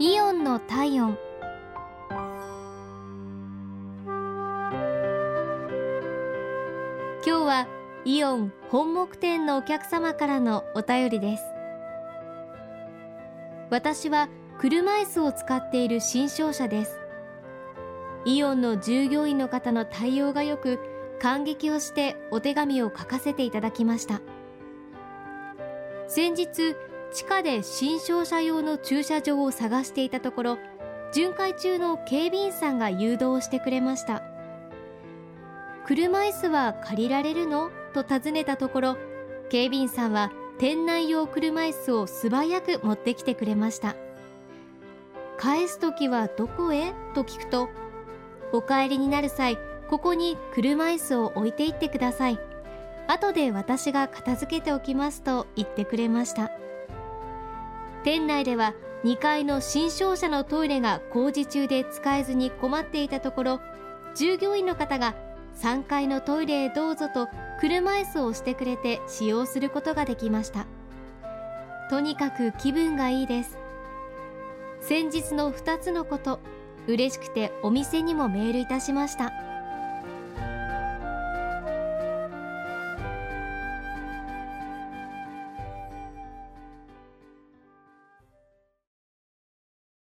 イオンの体温。今日はイオン本木店のお客様からのお便りです。私は車椅子を使っている新商社です。イオンの従業員の方の対応が良く感激をしてお手紙を書かせていただきました。先日地下で新商車用の駐車場を探していたところ巡回中の警備員さんが誘導してくれました。車椅子は借りられるの？と尋ねたところ警備員さんは店内用車椅子を素早く持ってきてくれました。返す時はどこへ？と聞くとお帰りになる際ここに車椅子を置いていってください。後で私が片付けておきますと言ってくれました。店内では2階の新商社のトイレが工事中で使えずに困っていたところ従業員の方が3階のトイレへどうぞと車椅子をしてくれて使用することができました。とにかく気分がいいです。先日の2つのこと嬉しくてお店にもメールいたしました。